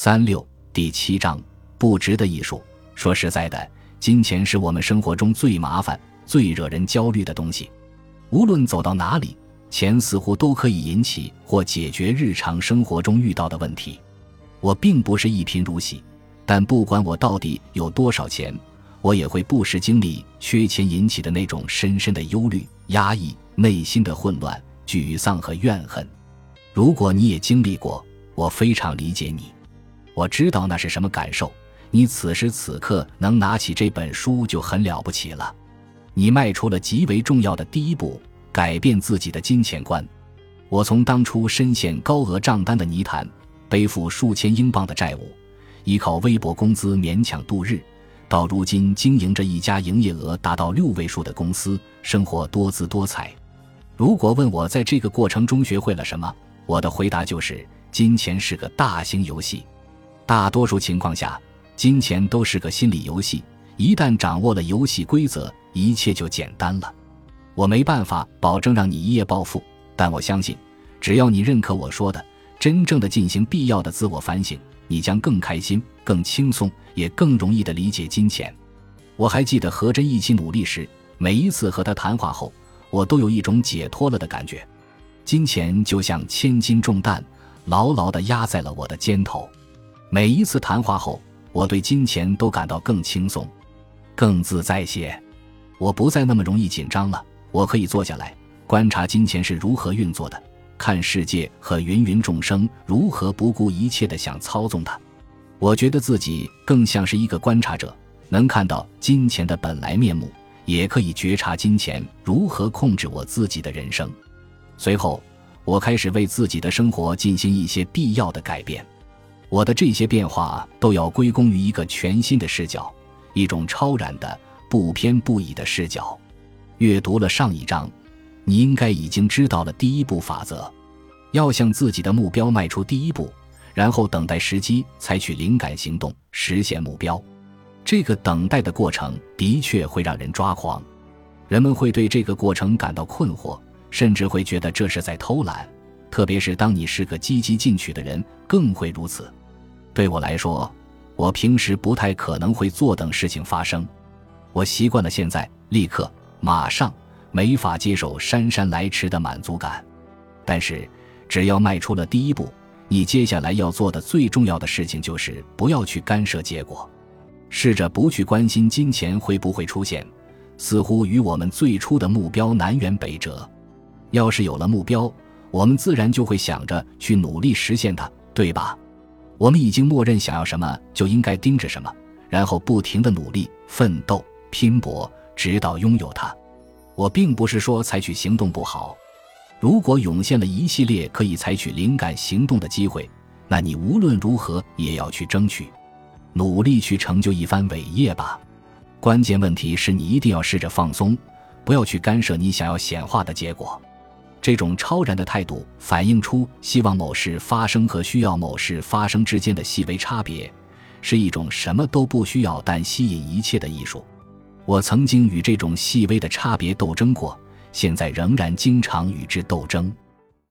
三六第七章不值的艺术。说实在的，金钱是我们生活中最麻烦、最惹人焦虑的东西。无论走到哪里，钱似乎都可以引起或解决日常生活中遇到的问题。我并不是一贫如洗，但不管我到底有多少钱，我也会不时经历缺钱引起的那种深深的忧虑、压抑、内心的混乱、沮丧和怨恨。如果你也经历过，我非常理解你。我知道那是什么感受。你此时此刻能拿起这本书就很了不起了。你迈出了极为重要的第一步，改变自己的金钱观。我从当初深陷高额账单的泥潭，背负数千英镑的债务，依靠微薄工资勉强度日，到如今经营着一家营业额达到六位数的公司，生活多姿多彩。如果问我在这个过程中学会了什么，我的回答就是：金钱是个大型游戏。大多数情况下，金钱都是个心理游戏。一旦掌握了游戏规则，一切就简单了。我没办法保证让你一夜暴富，但我相信，只要你认可我说的，真正的进行必要的自我反省，你将更开心、更轻松，也更容易的理解金钱。我还记得和珍一起努力时，每一次和他谈话后，我都有一种解脱了的感觉。金钱就像千斤重担，牢牢地压在了我的肩头。每一次谈话后，我对金钱都感到更轻松、更自在些。我不再那么容易紧张了。我可以坐下来，观察金钱是如何运作的，看世界和芸芸众生如何不顾一切地想操纵它。我觉得自己更像是一个观察者，能看到金钱的本来面目，也可以觉察金钱如何控制我自己的人生。随后，我开始为自己的生活进行一些必要的改变。我的这些变化都要归功于一个全新的视角，一种超然的、不偏不倚的视角。阅读了上一章，你应该已经知道了第一步法则：要向自己的目标迈出第一步，然后等待时机，采取灵感行动，实现目标。这个等待的过程的确会让人抓狂，人们会对这个过程感到困惑，甚至会觉得这是在偷懒。特别是当你是个积极进取的人，更会如此。对我来说，我平时不太可能会坐等事情发生。我习惯了现在、立刻、马上，没法接受姗姗来迟的满足感。但是，只要迈出了第一步，你接下来要做的最重要的事情就是不要去干涉结果，试着不去关心金钱会不会出现，似乎与我们最初的目标南辕北辙。要是有了目标，我们自然就会想着去努力实现它，对吧？我们已经默认想要什么就应该盯着什么，然后不停的努力、奋斗、拼搏，直到拥有它。我并不是说采取行动不好，如果涌现了一系列可以采取灵感行动的机会，那你无论如何也要去争取，努力去成就一番伟业吧。关键问题是你一定要试着放松，不要去干涉你想要显化的结果。这种超然的态度，反映出希望某事发生和需要某事发生之间的细微差别，是一种什么都不需要但吸引一切的艺术。我曾经与这种细微的差别斗争过，现在仍然经常与之斗争。